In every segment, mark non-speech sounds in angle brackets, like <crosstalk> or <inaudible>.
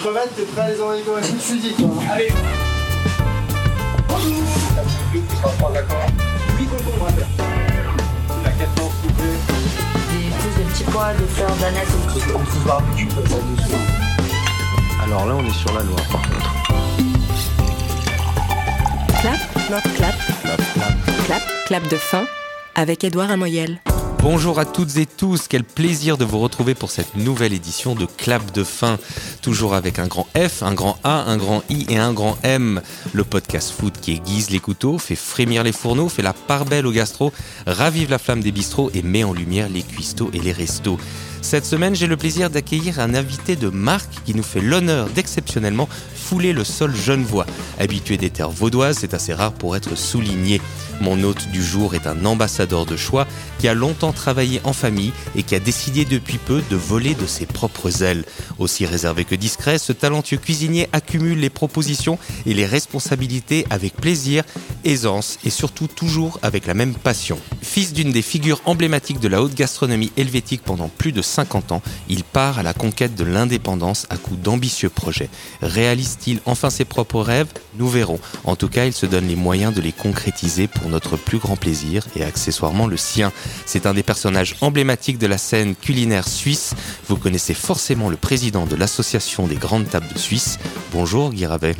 crevettes, t'es prêt à les envoyer comme un fusil, toi Allez Bonjour D'accord Oui, concombre à faire. La 14 coupée. Des plus de petits pois, des fleurs On se ça dessus. Alors là, on est sur la Loire, par contre. Clap, clap, clap, clap, clap de fin avec Édouard Amoyel. Bonjour à toutes et tous, quel plaisir de vous retrouver pour cette nouvelle édition de Clap de fin. Toujours avec un grand F, un grand A, un grand I et un grand M. Le podcast foot qui aiguise les couteaux, fait frémir les fourneaux, fait la part belle au gastro, ravive la flamme des bistrots et met en lumière les cuistots et les restos. Cette semaine, j'ai le plaisir d'accueillir un invité de marque qui nous fait l'honneur d'exceptionnellement fouler le sol genevois. Habitué des terres vaudoises, c'est assez rare pour être souligné. Mon hôte du jour est un ambassadeur de choix qui a longtemps travaillé en famille et qui a décidé depuis peu de voler de ses propres ailes. Aussi réservé que discret, ce talentueux cuisinier accumule les propositions et les responsabilités avec plaisir, aisance et surtout toujours avec la même passion. Fils d'une des figures emblématiques de la haute gastronomie helvétique pendant plus de 50 ans, il part à la conquête de l'indépendance à coup d'ambitieux projets. Réalise-t-il enfin ses propres rêves? Nous verrons. En tout cas, il se donne les moyens de les concrétiser pour notre plus grand plaisir et accessoirement le sien. C'est un des personnages emblématiques de la scène culinaire suisse. Vous connaissez forcément le président de l'association des grandes tables de Suisse. Bonjour Guy Ravet.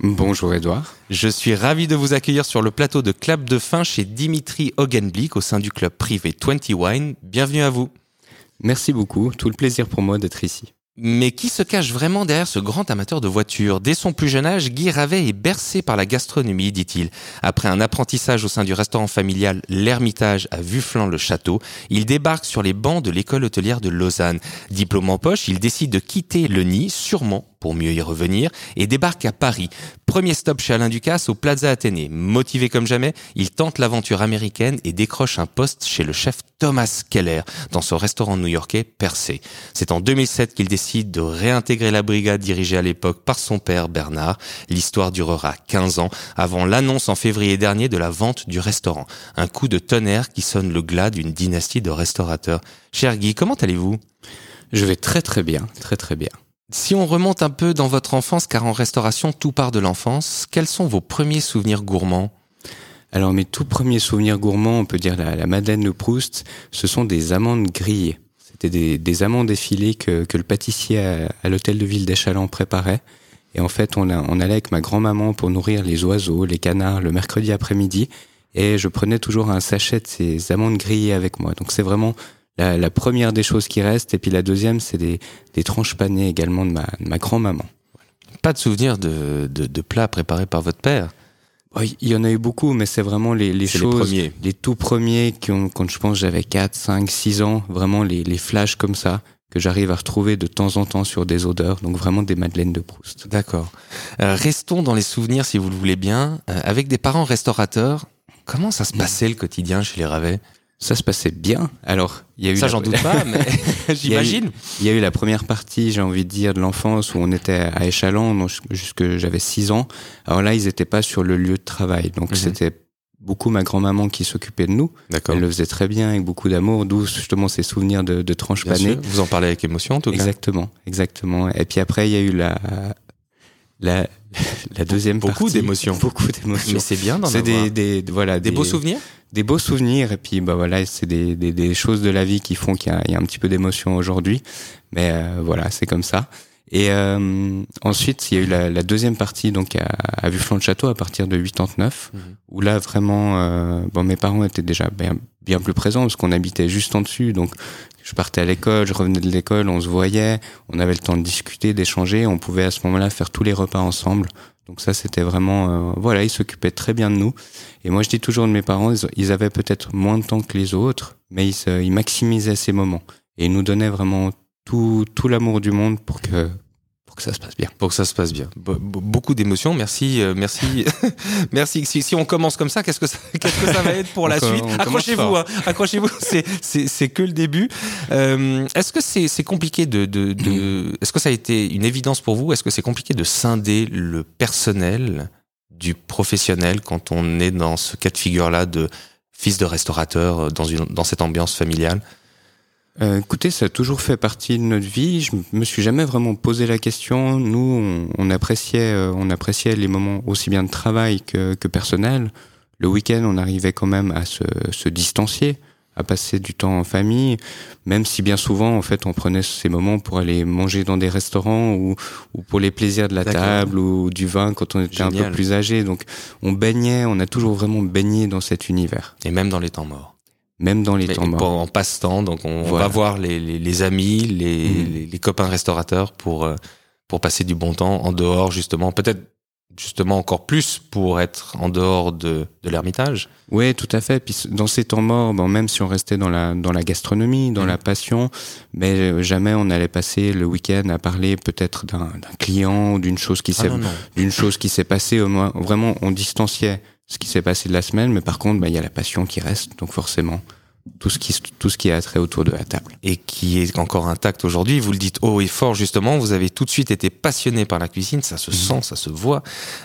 Bonjour Edouard. Je suis ravi de vous accueillir sur le plateau de Clap de fin chez Dimitri Hogenblick au sein du club privé 20 Wine. Bienvenue à vous. Merci beaucoup, tout le plaisir pour moi d'être ici. Mais qui se cache vraiment derrière ce grand amateur de voitures? Dès son plus jeune âge, Guy Ravet est bercé par la gastronomie, dit-il. Après un apprentissage au sein du restaurant familial L'Ermitage à Vufflan-le-Château, il débarque sur les bancs de l'école hôtelière de Lausanne. Diplôme en poche, il décide de quitter le nid, sûrement pour mieux y revenir, et débarque à Paris. Premier stop chez Alain Ducasse au Plaza Athénée. Motivé comme jamais, il tente l'aventure américaine et décroche un poste chez le chef Thomas Keller dans son restaurant new-yorkais Percé. C'est en 2007 qu'il décide de réintégrer la brigade dirigée à l'époque par son père Bernard. L'histoire durera 15 ans avant l'annonce en février dernier de la vente du restaurant. Un coup de tonnerre qui sonne le glas d'une dynastie de restaurateurs. Cher Guy, comment allez-vous? Je vais très très bien, très très bien. Si on remonte un peu dans votre enfance, car en restauration, tout part de l'enfance, quels sont vos premiers souvenirs gourmands? Alors mes tout premiers souvenirs gourmands, on peut dire la, la Madeleine de Proust, ce sont des amandes grillées. C'était des, des amandes effilées que, que le pâtissier à, à l'hôtel de ville d'Echalant préparait. Et en fait, on, a, on allait avec ma grand-maman pour nourrir les oiseaux, les canards, le mercredi après-midi. Et je prenais toujours un sachet de ces amandes grillées avec moi. Donc c'est vraiment la, la, première des choses qui restent. Et puis la deuxième, c'est des, des tranches panées également de ma, de ma grand-maman. Pas de souvenir de, de, de plats préparés par votre père? Il y en a eu beaucoup, mais c'est vraiment les, les choses, les, premiers. les, tout premiers qui ont, quand je pense j'avais 4, 5, 6 ans, vraiment les, les flashs comme ça que j'arrive à retrouver de temps en temps sur des odeurs, donc vraiment des madeleines de Proust. D'accord. Euh, restons dans les souvenirs, si vous le voulez bien. Euh, avec des parents restaurateurs, comment ça se passait le quotidien chez les Ravets ça se passait bien. Alors, il y a eu ça, j'en doute <laughs> pas, mais <laughs> j'imagine. Il y a eu la première partie, j'ai envie de dire, de l'enfance où on était à Échalon, jusque j'avais 6 ans. Alors là, ils étaient pas sur le lieu de travail, donc mm -hmm. c'était beaucoup ma grand-maman qui s'occupait de nous. Elle le faisait très bien, avec beaucoup d'amour, d'où justement ces souvenirs de, de tranches panées. Vous en parlez avec émotion, en tout cas. Exactement, exactement. Et puis après, il y a eu la la, <laughs> la deuxième beaucoup d'émotions. Beaucoup d'émotions. Mais c'est bien d'en C'est des, des, voilà, des, des beaux souvenirs des beaux souvenirs et puis bah voilà c'est des, des, des, choses de la vie qui font qu'il y, y, a un petit peu d'émotion aujourd'hui mais euh, voilà c'est comme ça et euh, ensuite il y a eu la, la deuxième partie donc à, à Vufflan de Château à partir de 89 mmh. où là vraiment euh, bon mes parents étaient déjà bien, bien plus présents parce qu'on habitait juste en dessus donc je partais à l'école, je revenais de l'école, on se voyait, on avait le temps de discuter, d'échanger, on pouvait à ce moment-là faire tous les repas ensemble. Donc ça, c'était vraiment, euh, voilà, ils s'occupaient très bien de nous. Et moi, je dis toujours de mes parents, ils avaient peut-être moins de temps que les autres, mais ils, ils maximisaient ces moments et ils nous donnaient vraiment tout, tout l'amour du monde pour que pour que ça se passe bien. Pour que ça se passe bien. Be beaucoup d'émotions. Merci, euh, merci, <laughs> merci. Si, si, on commence comme ça, qu'est-ce que ça, <laughs> qu'est-ce que ça va être pour la suite Accrochez-vous, hein, accrochez-vous. <laughs> C'est, que le début. Euh, est-ce que c'est, compliqué de, de, de est-ce que ça a été une évidence pour vous? Est-ce que c'est compliqué de scinder le personnel du professionnel quand on est dans ce cas de figure-là de fils de restaurateur dans une, dans cette ambiance familiale? Euh, écoutez, ça a toujours fait partie de notre vie. Je me suis jamais vraiment posé la question. Nous, on, on appréciait, euh, on appréciait les moments aussi bien de travail que, que personnel. Le week-end, on arrivait quand même à se, se distancier, à passer du temps en famille, même si bien souvent, en fait, on prenait ces moments pour aller manger dans des restaurants ou, ou pour les plaisirs de la table ou du vin quand on était un peu plus âgé. Donc, on baignait, on a toujours vraiment baigné dans cet univers, Et même dans les temps morts. Même dans les temps morts. en passe-temps, donc on Voilà. va voir les, les, les amis, les, Mhm. les, les copains restaurateurs pour, euh, pour passer du bon temps en dehors, justement. Peut-être justement encore plus pour être en dehors de, de l'ermitage. Oui, tout à fait. Puis dans ces temps morts, bon, même si on restait dans la dans la gastronomie, dans Mhm. la passion, mais euh, jamais on allait passer le week-end à parler peut-être d'un client ou d'une chose qui Ah s'est non, non. d'une chose qui s'est passée. Au moins, vraiment, on distanciait ce qui s'est passé de la semaine, mais par contre, bah, il y a la passion qui reste, donc forcément tout ce qui tout ce qui a trait autour de la table. et qui est encore intact aujourd'hui. Vous le dites haut et fort justement. Vous avez tout de suite été passionné par la cuisine. Ça se sent, ça se voit.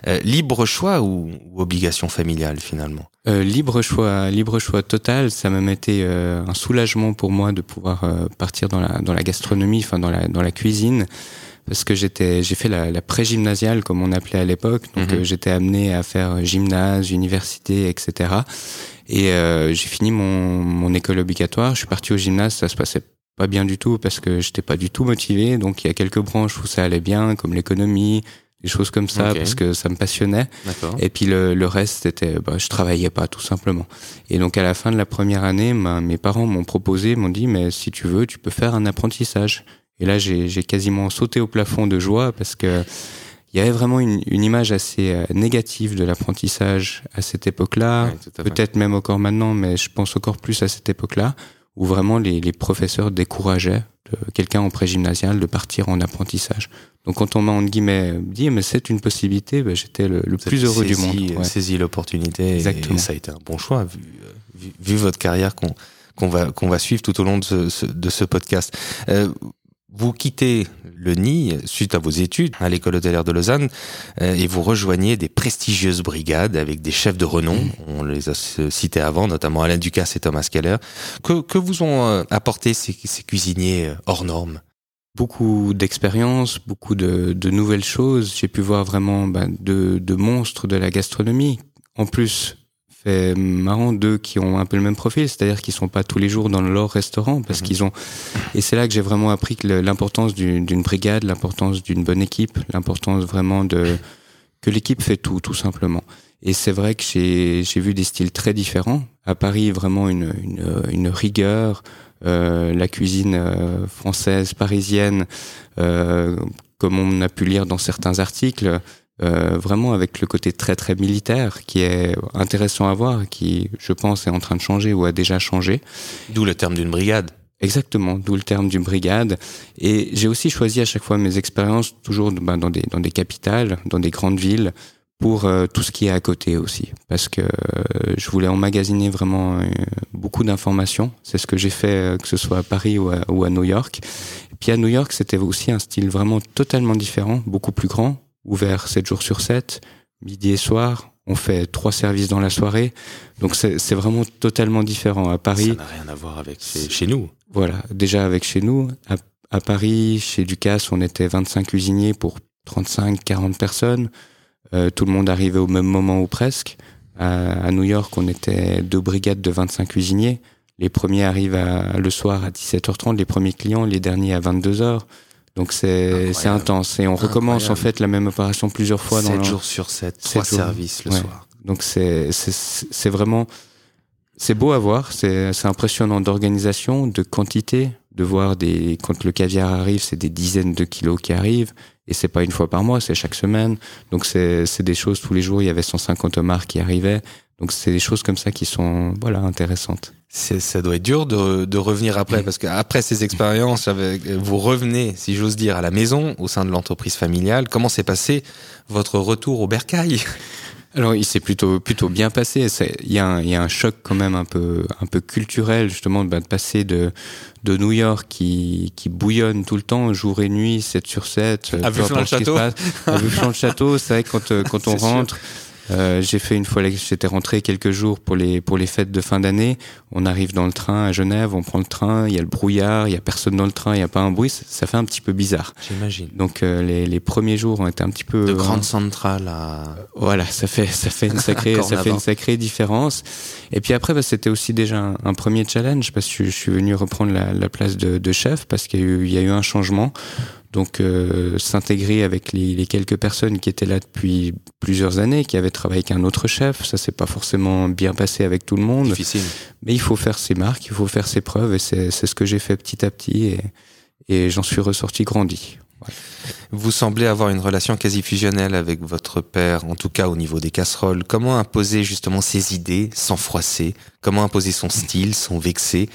Euh, libre choix ou, ou obligation familiale finalement? Euh, libre choix, libre choix total. Ça m'a été euh, un soulagement pour moi de pouvoir partir dans la dans la gastronomie, enfin dans la dans la cuisine, parce que j'étais j'ai fait la, la pré-gymnasiale comme on appelait à l'époque. Donc Mhm. euh, j'étais amené à faire gymnase, université, etc. Et euh, j'ai fini mon mon école obligatoire. Je suis parti au gymnase. Ça se passait pas bien du tout parce que j'étais pas du tout motivé. Donc il y a quelques branches où ça allait bien, comme l'économie, des choses comme ça, parce que ça me passionnait. Et puis le, le reste, c'était, bah, je travaillais pas tout simplement. Et donc à la fin de la première année, ma- mes parents m'ont proposé, m'ont dit, mais si tu veux, tu peux faire un apprentissage. Et là, j'ai quasiment sauté au plafond de joie parce que il y avait vraiment une, une image assez euh, négative de l'apprentissage à cette époque-là. Ouais. Peut-être même encore maintenant, mais je pense encore plus à cette époque-là, où vraiment les, les professeurs décourageaient de- quelqu'un en pré-gymnasial de partir en apprentissage. Donc quand on m'a en guillemets dit mais c'est une possibilité, ben, j'étais le, le plus heureux du monde. Ouais. saisi l'opportunité. et- ça a été un bon choix vu, euh, vu, vu votre carrière qu'on qu'on va qu'on va suivre tout au long de ce, ce- de ce podcast. Euh, vous quittez le nid suite à vos études à l'école hôtelière de Lausanne euh, et vous rejoignez des prestigieuses brigades avec des chefs de renom. On les a cités avant, notamment Alain Ducasse et Thomas Keller. Que, que vous ont euh, apporté ces, ces cuisiniers euh, hors normes? Beaucoup d'expériences, beaucoup de, de nouvelles choses. J'ai pu voir vraiment ben, de, de monstres de la gastronomie. En plus, fait marrant d'eux qui ont un peu le même profil, c'est-à-dire qu'ils sont pas tous les jours dans leur restaurant parce Mhm. qu'ils ont. Et c'est là que j'ai vraiment appris que l'importance d'une brigade, l'importance d'une bonne équipe, l'importance vraiment de que l'équipe fait tout, tout simplement. Et c'est vrai que j'ai j'ai vu des styles très différents. À Paris, vraiment une une, une rigueur, euh, la cuisine euh, française, parisienne, euh, comme on a pu lire dans certains articles, euh, vraiment avec le côté très très militaire qui est intéressant à voir, qui je pense est en train de changer ou a déjà changé. D'où le terme d'une brigade. Exactement, d'où le terme d'une brigade. Et j'ai aussi choisi à chaque fois mes expériences toujours ben, dans des dans des capitales, dans des grandes villes, pour euh, tout ce qui est à côté aussi, parce que euh, je voulais emmagasiner vraiment euh, beaucoup d'informations. C'est ce que j'ai fait, que ce soit à Paris ou à, ou à New York. Et puis à New York, c'était aussi un style vraiment totalement différent, beaucoup plus grand, ouvert 7 jours sur 7, midi et soir. On fait trois services dans la soirée, donc c'est vraiment totalement différent. À Paris, Ça n'a rien à voir avec chez, chez nous. voilà, déjà avec chez nous, à, à Paris, chez Ducasse, on était 25 cuisiniers pour 35, 40 personnes. Euh, tout le monde arrivait au même moment ou presque. À, à New York, on était deux brigades de 25 cuisiniers. Les premiers arrivent à- le soir à 17h30, les premiers clients, les derniers à 22h. Donc c'est intense et on recommence en fait la même opération plusieurs fois dans 7 le- jours sur 7, Sept 3 jours. services le Ouais. soir. donc c'est vraiment c'est beau à voir, c'est c'est impressionnant d'organisation, de quantité, de voir des quand le caviar arrive, c'est des dizaines de kilos qui arrivent et c'est pas une fois par mois, c'est chaque semaine. Donc c'est c'est des choses tous les jours, il y avait 150 homards qui arrivaient. Donc c'est des choses comme ça qui sont voilà intéressantes. Ça doit être dur de, de revenir après, parce qu'après ces expériences, avec, vous revenez, si j'ose dire, à la maison, au sein de l'entreprise familiale. Comment s'est passé votre retour au bercail? Alors il s'est plutôt plutôt bien passé. Il y, a un- il y a un choc quand même un peu un peu culturel justement de, bah, de passer de de New York qui qui bouillonne tout le temps jour et nuit 7 sur 7 À qui se passe. à Buffeton le château c'est vrai que quand euh, quand <laughs> on sûr. Euh, j'ai fait une fois, j'étais rentré quelques jours pour les pour les fêtes de fin d'année. On arrive dans le train à Genève, on prend le train, il y a le brouillard, il y a personne dans le train, il y a pas un bruit, ça, fait un petit peu bizarre. J'imagine. Donc euh, les, les premiers jours ont été un petit peu De euh, grandes centrales à. voilà, ça fait ça fait une <laughs> sacrée ça fait une sacrée différence. Et puis après, bah, c'était aussi déjà un, un premier challenge parce que je suis venu reprendre la, la place de, de chef parce qu'il y y a eu un changement. Donc euh, s'intégrer avec les, les quelques personnes qui étaient là depuis plusieurs années, qui avaient travaillé avec un autre chef, ça s'est pas forcément bien passé avec tout le monde. Difficile. Mais il faut faire ses marques, il faut faire ses preuves et c'est ce que j'ai fait petit à petit et, et j'en suis ressorti grandi. Vous semblez avoir une relation quasi fusionnelle avec votre père, en tout cas au niveau des casseroles. Comment imposer justement ses idées sans froisser? Comment imposer son style sans vexer?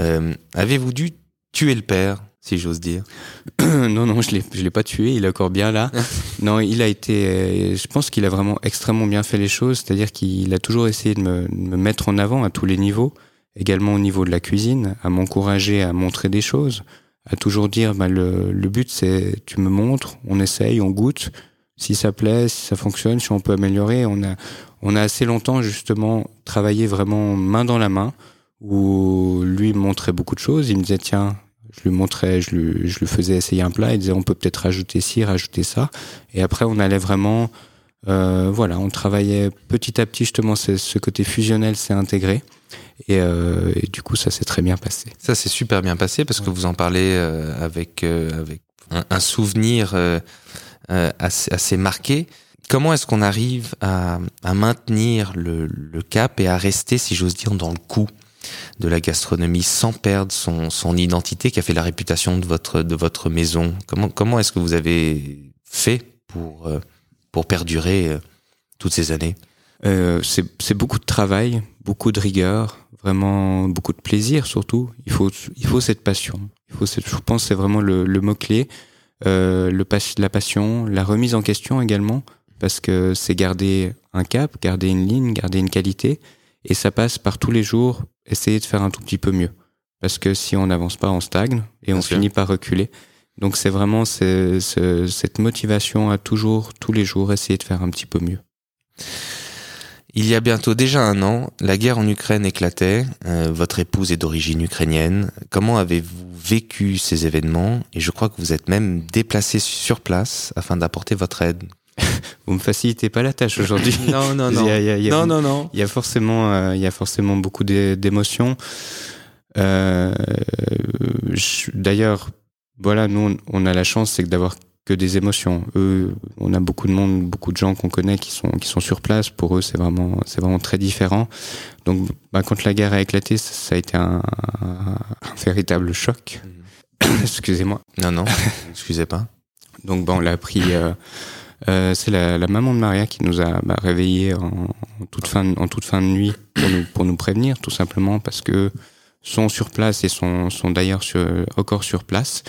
Euh, Avez-vous dû tuer le père, si j'ose dire <clears throat> non, non, je je l'ai pas tué. Il est encore bien là. <laughs> non, il a été. euh, Je pense qu'il a vraiment extrêmement bien fait les choses. C'est-à-dire qu'il a toujours essayé de me, de me mettre en avant à tous les niveaux, également au niveau de la cuisine, à m'encourager à montrer des choses, à toujours dire bah, le, le but c'est tu me montres, on essaye, on goûte. Si ça plaît, si ça fonctionne, si on peut améliorer, on a on a assez longtemps justement travaillé vraiment main dans la main où lui me montrait beaucoup de choses. Il me disait tiens, je lui montrais, je lui, je lui faisais essayer un plat. Il disait on peut peut-être rajouter ci, rajouter ça. Et après on allait vraiment, euh, voilà, on travaillait petit à petit justement. Ce côté fusionnel s'est intégré et, euh, et du coup ça s'est très bien passé. Ça s'est super bien passé parce que vous en parlez euh, avec, avec un, un souvenir assez, assez marqué. Comment est-ce qu'on arrive à, à maintenir le, le cap et à rester, si j'ose dire, dans le coup? De la gastronomie sans perdre son, son identité qui a fait la réputation de votre, de votre maison Comment, comment est-ce que vous avez fait pour, euh, pour perdurer euh, toutes ces années? Euh, c'est beaucoup de travail, beaucoup de rigueur, vraiment beaucoup de plaisir surtout. Il faut il faut cette passion. Il faut je pense c'est vraiment le, le mot clé. Euh, le la passion, la remise en question également, parce que c'est garder un cap, garder une ligne, garder une qualité, et ça passe par tous les jours essayer de faire un tout petit peu mieux. Parce que si on n'avance pas, on stagne et Bien on sûr. finit par reculer. Donc c'est vraiment ce- ce- cette motivation à toujours, tous les jours, essayer de faire un petit peu mieux. Il y a bientôt déjà un an, la guerre en Ukraine éclatait. Euh, votre épouse est d'origine ukrainienne. Comment avez-vous vécu ces événements? Et je crois que vous êtes même déplacé sur place afin d'apporter votre aide. <laughs> Vous me facilitez pas la tâche aujourd'hui. <laughs> Non, non, Il y a- il y a- il y a- non, non, non. Il y a forcément, euh, il y a forcément beaucoup d'é- d'émotions. Euh, D'ailleurs, voilà, nous, on- a la chance, c'est que d'avoir que des émotions. Eux, on a beaucoup de monde, beaucoup de gens qu'on connaît qui sont qui sont sur place. Pour eux, c'est vraiment, c'est vraiment très différent. Donc, bah, quand la guerre a éclaté, ça, ça a été un, un véritable choc. <coughs> Excusez-moi. Non, non. Excusez pas. Donc bon, on l'a appris. euh, euh, c'est la, la maman de Maria qui nous a bah, réveillés en, en toute fin de, en toute fin de nuit pour nous pour nous prévenir, tout simplement parce que sont sur place et sont sont d'ailleurs sur, encore sur place.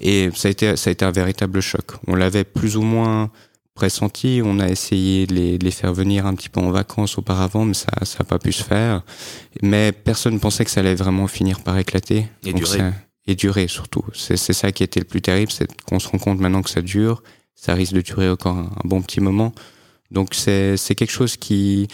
Et ça a été ça a été un véritable choc. On l'avait plus ou moins pressenti. On a essayé de les, de les faire venir un petit peu en vacances auparavant, mais ça ça a pas pu se faire. Mais personne ne pensait que ça allait vraiment finir par éclater. Et Donc durer. ça- et durer surtout. C'est c'est ça qui a été le plus terrible, c'est qu'on se rend compte maintenant que ça dure, ça risque de durer encore un, bon petit moment. Donc c'est quelque chose qui,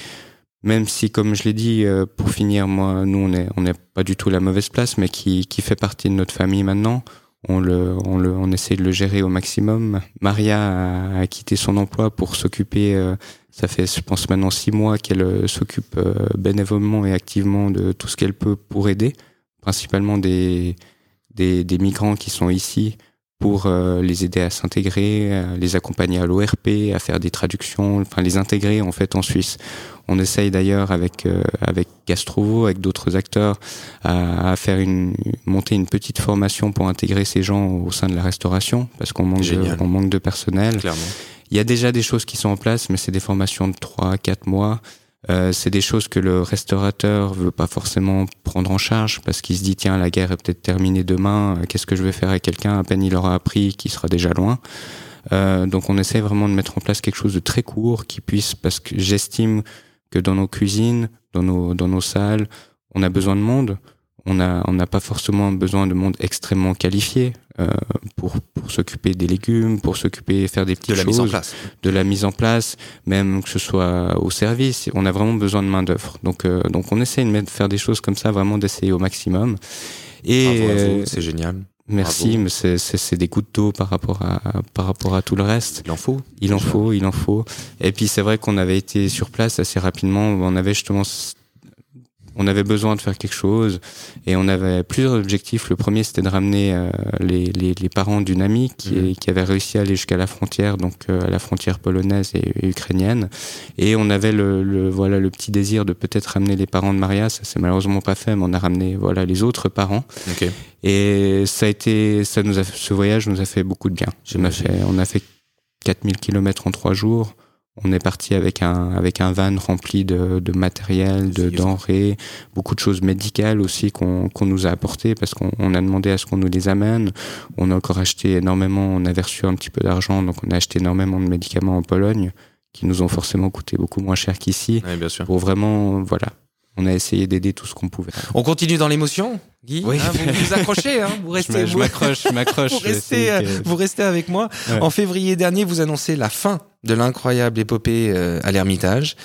même si comme je l'ai dit, euh, pour finir, moi, nous on est on n'est pas du tout la mauvaise place, mais qui qui fait partie de notre famille maintenant. On le on le on essaie de le gérer au maximum. Maria a, quitté son emploi pour s'occuper. euh, ça fait je pense maintenant six mois qu'elle euh, s'occupe bénévolement et activement de tout ce qu'elle peut pour aider, principalement des des, des migrants qui sont ici pour euh, les aider à s'intégrer, les accompagner à l'ORP, à faire des traductions, enfin les intégrer en fait en Suisse. On essaye d'ailleurs avec euh, avec Gastrovo, avec d'autres acteurs, à, à faire une monter une petite formation pour intégrer ces gens au sein de la restauration parce qu'on manque de, Génial. on manque de personnel. Clairement. Il y a déjà des choses qui sont en place, mais c'est des formations de 3 4 mois. Euh, c'est des choses que le restaurateur veut pas forcément prendre en charge parce qu'il se dit tiens la guerre est peut-être terminée demain euh, qu'est-ce que je vais faire avec quelqu'un? À peine il aura appris qui sera déjà loin. Euh, donc on essaie vraiment de mettre en place quelque chose de très court qui puisse parce que j'estime que dans nos cuisines dans nos dans nos salles on a besoin de monde. On a on n'a pas forcément besoin de monde extrêmement qualifié euh, pour pour s'occuper des légumes, pour s'occuper faire des petites De la choses, mise en place. de la mise en place, même que ce soit au service. On a vraiment besoin de main d'œuvre. Donc euh, donc on essaie de mettre- faire des choses comme ça, vraiment d'essayer au maximum. Et euh, c'est génial. merci, bravo. mais c'est c'est c'est des gouttes d'eau par rapport à par rapport à tout le reste. Il en faut. Il en faut, il en faut. Et puis c'est vrai qu'on avait été sur place assez rapidement. On avait justement, on avait besoin de faire quelque chose et on avait plusieurs objectifs. Le premier, c'était de ramener euh, les, les, les parents d'une amie qui, Mhm. qui avait réussi à aller jusqu'à la frontière, donc euh, à la frontière polonaise et, et ukrainienne. Et on avait le, le voilà le petit désir de peut-être ramener les parents de Maria. Ça s'est malheureusement pas fait, mais on a ramené voilà les autres parents. Et ça a été, ça nous a, ce voyage nous a fait beaucoup de bien. On a fait, on a fait 4000 kilomètres en trois jours. On est parti avec un, avec un van rempli de, de matériel, de denrées, beaucoup de choses médicales aussi qu'on qu'on nous a apportées parce qu'on on a demandé à ce qu'on nous les amène. On a encore acheté énormément, on avait reçu un petit peu d'argent, donc on a acheté énormément de médicaments en Pologne qui nous ont forcément coûté beaucoup moins cher qu'ici. Ouais, bien sûr. Pour vraiment, voilà, on a essayé d'aider tout ce qu'on pouvait. On continue dans l'émotion, Guy. Oui. hein, vous vous accrochez, hein, vous <laughs> restez. je m'accroche, je <laughs> m'accroche. vous restez, euh, que- vous restez avec moi. Ouais. En février dernier, vous annoncez la fin de l'incroyable épopée euh, à l'Ermitage.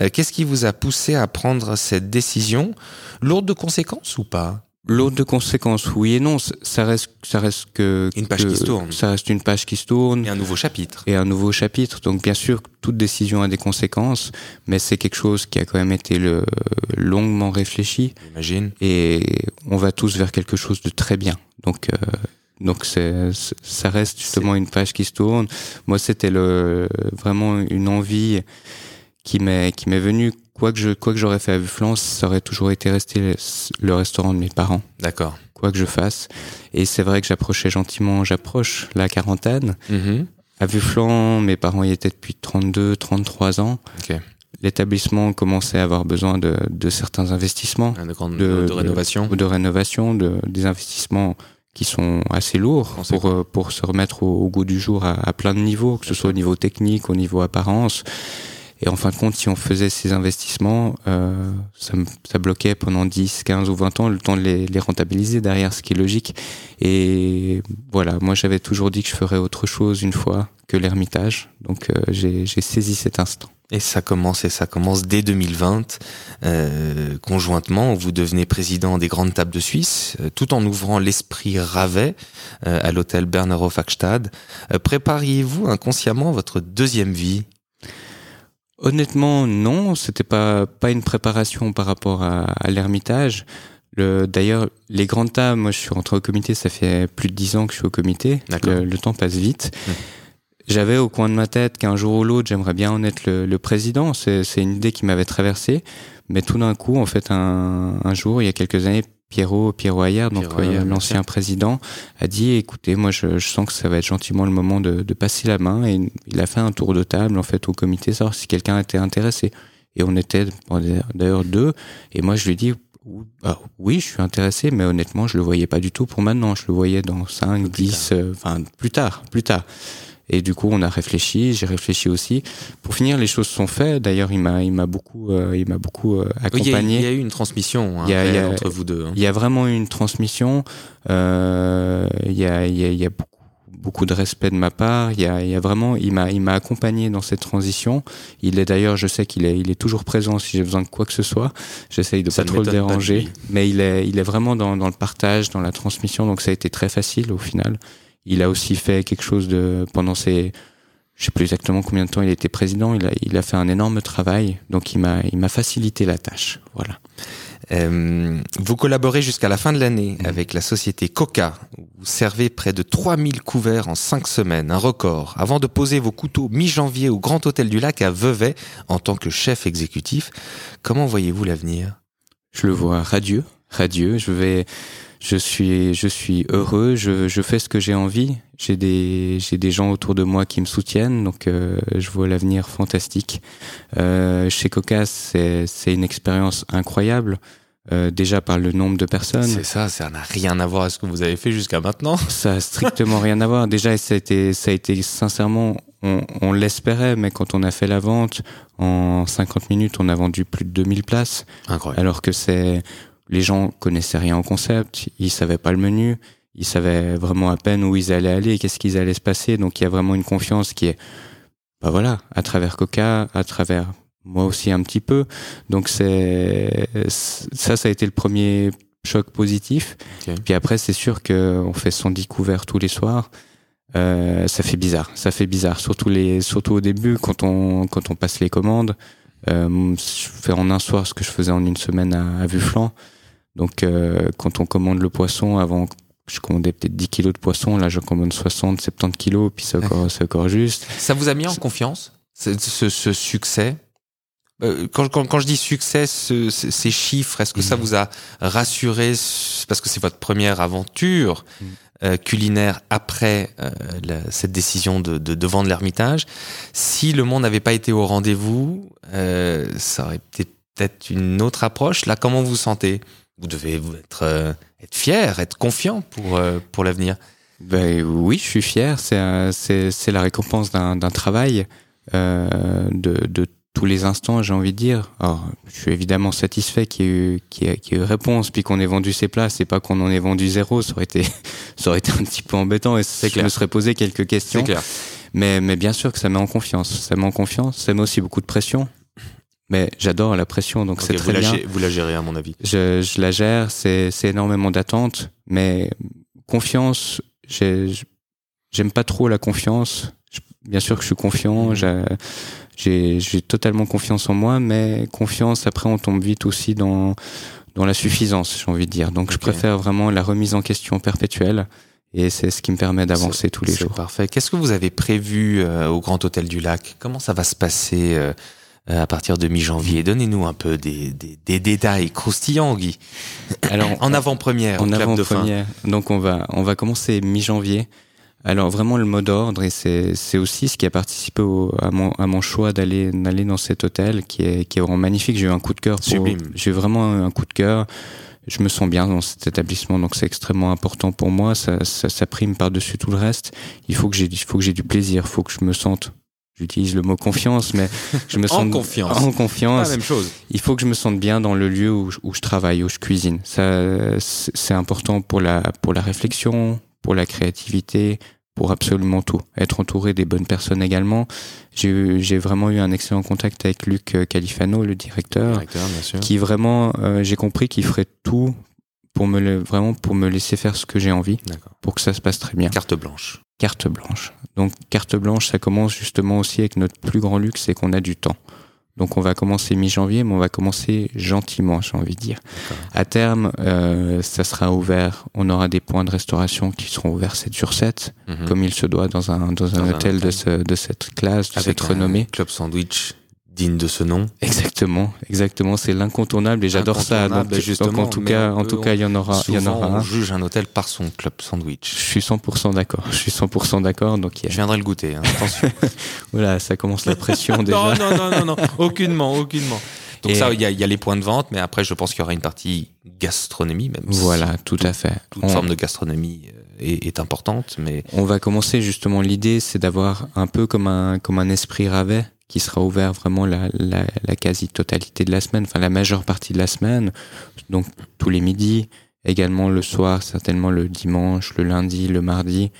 Euh, Qu'est-ce qui vous a poussé à prendre cette décision? Lourde de conséquences ou pas? L'autre de conséquences, oui et non, ça- ça reste, ça reste que Une page que- qui se tourne. Ça reste une page qui se tourne Et un nouveau chapitre. et un nouveau chapitre. Donc bien sûr, toute décision a des conséquences, mais c'est quelque chose qui a quand même été le, longuement réfléchi J'imagine. et on va tous vers quelque chose de très bien. Donc euh, donc c'est, ça reste justement une page qui se tourne. Moi, c'était le vraiment une envie qui m'est qui m'est venue. Quoi que je quoi que j'aurais fait à Bufflance, ça aurait toujours été resté le, le restaurant de mes parents D'accord. quoi que je fasse. Et c'est vrai que j'approchais gentiment, j'approche la quarantaine. Mhm. À Vufflan, mes parents y étaient depuis 32, 33 ans. L'établissement commençait à avoir besoin de, de certains investissements, Un de, De- de rénovation. de rénovation, de, des investissements qui sont assez lourds pour, euh, pour se remettre au, au goût du jour à, à plein de niveaux, que ce soit au niveau technique, au niveau apparence. Et en fin de compte, si on faisait ces investissements, euh, ça, me- ça bloquait pendant 10, 15 ou 20 ans le temps de les, les rentabiliser derrière, ce qui est logique. Et voilà, moi j'avais toujours dit que je ferais autre chose une fois que l'ermitage. Donc euh, j'ai saisi cet instant. Et ça commence, et ça commence dès 2020. Euh, conjointement, vous devenez président des grandes tables de Suisse, euh, tout en ouvrant l'esprit Ravet euh, à l'hôtel Bernerhof Hackstad. Euh, Prépariez-vous inconsciemment votre deuxième vie? Honnêtement, non, c'était pas pas une préparation par rapport à, à l'ermitage. Le, d'ailleurs, les grandes tables, moi, je suis rentré au comité, ça fait plus de dix ans que je suis au comité. Le, le temps passe vite. Mmh. J'avais au coin de ma tête qu'un jour ou l'autre, j'aimerais bien en être le, le président. C'est, une idée qui m'avait traversé. Mais tout d'un coup, en fait, un, un jour, il y a quelques années, Pierrot, Pierrot Ayer, donc euh, l'ancien président, a dit écoutez, moi je, je sens que ça va être gentiment le moment de, de passer la main. Et il a fait un tour de table en fait au comité, savoir si quelqu'un était intéressé. Et on était d'ailleurs deux. Et moi je lui ai dit ah, oui, je suis intéressé, mais honnêtement, je le voyais pas du tout pour maintenant. Je le voyais dans 5, 10, euh, enfin plus tard, plus tard. Et du coup, on a réfléchi, j'ai réfléchi aussi. Pour finir, les choses sont faites. D'ailleurs, il m'a, il m'a beaucoup, euh, il m'a beaucoup euh, Oui, il y, a, accompagné. il y a eu une transmission hein, Il y a- il y a- entre vous deux. hein. Il y a vraiment eu une transmission. Euh, il y a, il y a, il y a beaucoup, beaucoup de respect de ma part. Il y a, il y a vraiment, il m'a, il m'a accompagné dans cette transition. Il est d'ailleurs, je sais qu'il est, il est toujours présent si j'ai besoin de quoi que ce soit. J'essaye de Ça pas trop le déranger, mais il est, il est vraiment dans, dans le partage, dans la transmission. Donc ça a été très facile au final. Il a aussi fait quelque chose de pendant ses je sais plus exactement combien de temps il était président. Il a, il a fait un énorme travail, donc il m'a, il m'a facilité la tâche. Voilà. Euh, vous collaborez jusqu'à la fin de l'année Mhm. avec la société Coca. Vous servez près de 3000 couverts en 5 semaines, un record, avant de poser vos couteaux mi-janvier au Grand Hôtel du Lac à Vevey en tant que chef exécutif. Comment voyez-vous l'avenir? Je le vois radieux, radieux. Je vais, je suis, je suis heureux. Je, je fais ce que j'ai envie. J'ai des, j'ai des gens autour de moi qui me soutiennent, donc euh, je vois l'avenir fantastique. Euh, chez Coca, c'est, c'est une expérience incroyable. Euh, déjà par le nombre de personnes. C'est ça, ça n'a rien à voir avec ce que vous avez fait jusqu'à maintenant. <laughs> Ça a strictement rien à voir. Déjà, ça a été, ça a été sincèrement, on, on l'espérait, mais quand on a fait la vente, en 50 minutes, on a vendu plus de 2000 places. Incroyable. Alors que c'est, les gens connaissaient rien au concept, ils savaient pas le menu, ils savaient vraiment à peine où ils allaient aller, qu'est-ce qu'ils allaient se passer. Donc il y a vraiment une confiance qui est, bah voilà, à travers Coca, à travers moi aussi un petit peu. Donc c'est ça, ça a été le premier choc positif. Puis après, c'est sûr que on fait 110 couverts tous les soirs. Euh, ça fait bizarre, ça fait bizarre. Surtout les, surtout au début quand on quand on passe les commandes. Euh, je fais en un soir ce que je faisais en une semaine à, à Vuflan. Donc euh, quand on commande le poisson, avant je commandais peut-être 10 kilos de poisson, là je commande 60, 70 kilos, puis c'est encore, c'est encore juste. Ça vous a mis en confiance, ce, ce- ce succès? Euh, quand, quand, quand je dis succès, ce- ce- ces chiffres, est-ce que ça Mhm. vous a rassuré? Parce que c'est votre première aventure Mhm. euh, culinaire après euh, la- cette décision de, de, de vendre l'Ermitage Si le monde n'avait pas été au rendez-vous, euh, ça aurait peut-être une autre approche. Là, comment vous vous sentez? Vous devez être, euh, être fier, être confiant pour, euh, pour l'avenir. Ben oui, je suis fier. C'est la récompense d'un travail euh, de, de tous les instants, j'ai envie de dire. Alors, je suis évidemment satisfait qu'il y ait eu, qu'il y ait- qu'il y ait eu réponse, puis qu'on ait vendu ses places, et pas qu'on en ait vendu zéro. Ça aurait été, <laughs> ça aurait été un petit peu embêtant, et je clair. me serais posé quelques questions. clair. Mais, mais bien sûr que ça met en confiance. Ça met en confiance. Ça met aussi beaucoup de pression. Mais j'adore la pression, donc c'est Ok, vous, très la, bien. vous la gérez, à mon avis. Je, je la gère, c'est c'est énormément d'attentes, mais confiance, j'ai- j'aime pas trop la confiance. Je- bien sûr que je suis confiant, j'ai- j'ai totalement confiance en moi, mais confiance, après, on tombe vite aussi dans, dans la suffisance, j'ai envie de dire. Donc, je préfère vraiment la remise en question perpétuelle, et c'est ce qui me permet d'avancer tous les C'est jours. Parfait. Qu'est-ce que vous avez prévu euh, au Grand Hôtel du Lac? Comment ça va se passer euh, à partir de mi-janvier Donnez-nous un peu des, des, des détails croustillants, Guy. Alors, <laughs> En avant-première, en avant-première. Donc on va on va commencer mi-janvier. Alors vraiment le mot d'ordre et c'est c'est aussi ce qui a participé au, à mon à mon choix d'aller d'aller dans cet hôtel qui est qui est vraiment magnifique. J'ai eu un coup de cœur. pour- Sublime. J'ai eu vraiment un coup de cœur. Je me sens bien dans cet établissement, donc c'est extrêmement important pour moi. Ça, ça, ça prime par-dessus tout le reste. Il faut que j'ai, il faut que j'ai du plaisir. Il faut que je me sente. J'utilise le mot confiance, mais je me En sens confiance. En Pas confiance la même chose. il faut que je me sente bien dans le lieu où je, où je travaille, où je cuisine. Ça, c'est important pour la, pour la réflexion, pour la créativité, pour absolument tout. Être entouré des bonnes personnes également. J'ai vraiment eu un excellent contact avec Luc Califano, le directeur, Directeur, bien sûr. qui vraiment, euh, j'ai compris qu'il ferait tout pour me le, vraiment pour me laisser faire ce que j'ai envie, pour que ça se passe très bien Carte blanche. carte blanche. Donc carte blanche, ça commence justement aussi avec notre plus grand luxe, c'est qu'on a du temps. Donc on va commencer mi-janvier, mais on va commencer gentiment, j'ai envie de dire. À terme, euh, ça sera ouvert, on aura des points de restauration qui seront ouverts 7 sur 7, Mhm. comme il se doit dans un, dans un Dans un hôtel de, ce, de cette classe, de Avec cette renommée. Club sandwich digne de ce nom. Exactement, exactement, c'est l'incontournable et j'adore ça. Incontournable, Donc, justement, donc en tout cas, en tout cas, il y en aura, il y en aura on juge un hôtel par son club sandwich. Je suis 100% d'accord. Je suis 100% d'accord. Donc y Je a- viendrai le goûter. hein. Attention. <laughs> voilà, ça commence la pression <laughs> déjà. non, non, non, non, non, aucunement, aucunement. Donc Et- ça, il y, a, y a les points de vente, mais après, je pense qu'il y aura une partie gastronomie, même. si Voilà, tout à fait. Toute On- forme de gastronomie euh, est, est importante, mais On va commencer justement. L'idée, c'est d'avoir un peu comme un comme un esprit Ravet qui sera ouvert vraiment la, quasi-totalité de la semaine, enfin la majeure partie de la semaine, donc tous les midis, également le soir, certainement le dimanche, le lundi, le mardi,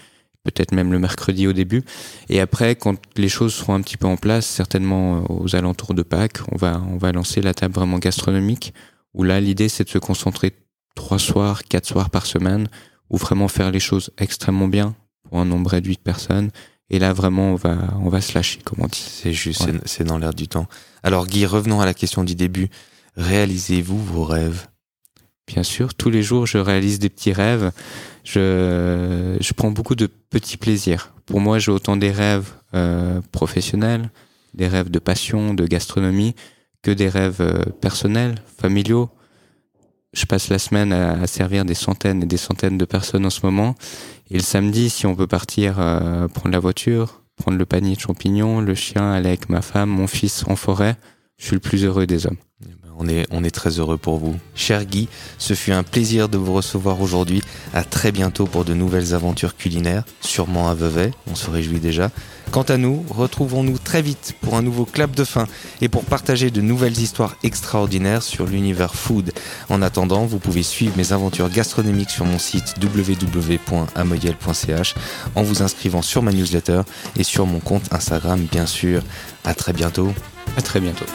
peut-être même le mercredi au début. Et après, quand les choses seront un petit peu en place, certainement euh, aux alentours de Pâques, on va on va lancer la table vraiment gastronomique, où là l'idée c'est de se concentrer trois soirs, quatre soirs par semaine, ou vraiment faire les choses extrêmement bien pour un nombre réduit de personnes. Et là, vraiment, on va, on va se lâcher, comme on dit. c'est juste, Ouais. c'est- c'est dans l'air du temps. Alors, Guy, revenons à la question du début. Réalisez-vous vos rêves? Bien sûr, tous les jours, je réalise des petits rêves. Je, je prends beaucoup de petits plaisirs. Pour moi, j'ai autant des rêves euh, professionnels, des rêves de passion, de gastronomie, que des rêves euh, personnels, familiaux. Je passe la semaine à, servir des centaines et des centaines de personnes en ce moment. Et le samedi, si on peut partir euh, prendre la voiture, prendre le panier de champignons, le chien, aller avec ma femme, mon fils en forêt, je suis le plus heureux des hommes. On est, très heureux pour vous. Cher Guy, ce fut un plaisir de vous recevoir aujourd'hui. À très bientôt pour de nouvelles aventures culinaires, sûrement à Vevey, on se réjouit déjà. Quant à nous, retrouvons-nous très très vite pour un nouveau clap de fin et pour partager de nouvelles histoires extraordinaires sur l'univers food. En attendant, vous pouvez suivre mes aventures gastronomiques sur mon site www.amoyel.ch en vous inscrivant sur ma newsletter et sur mon compte Instagram bien sûr. À très bientôt. À très bientôt.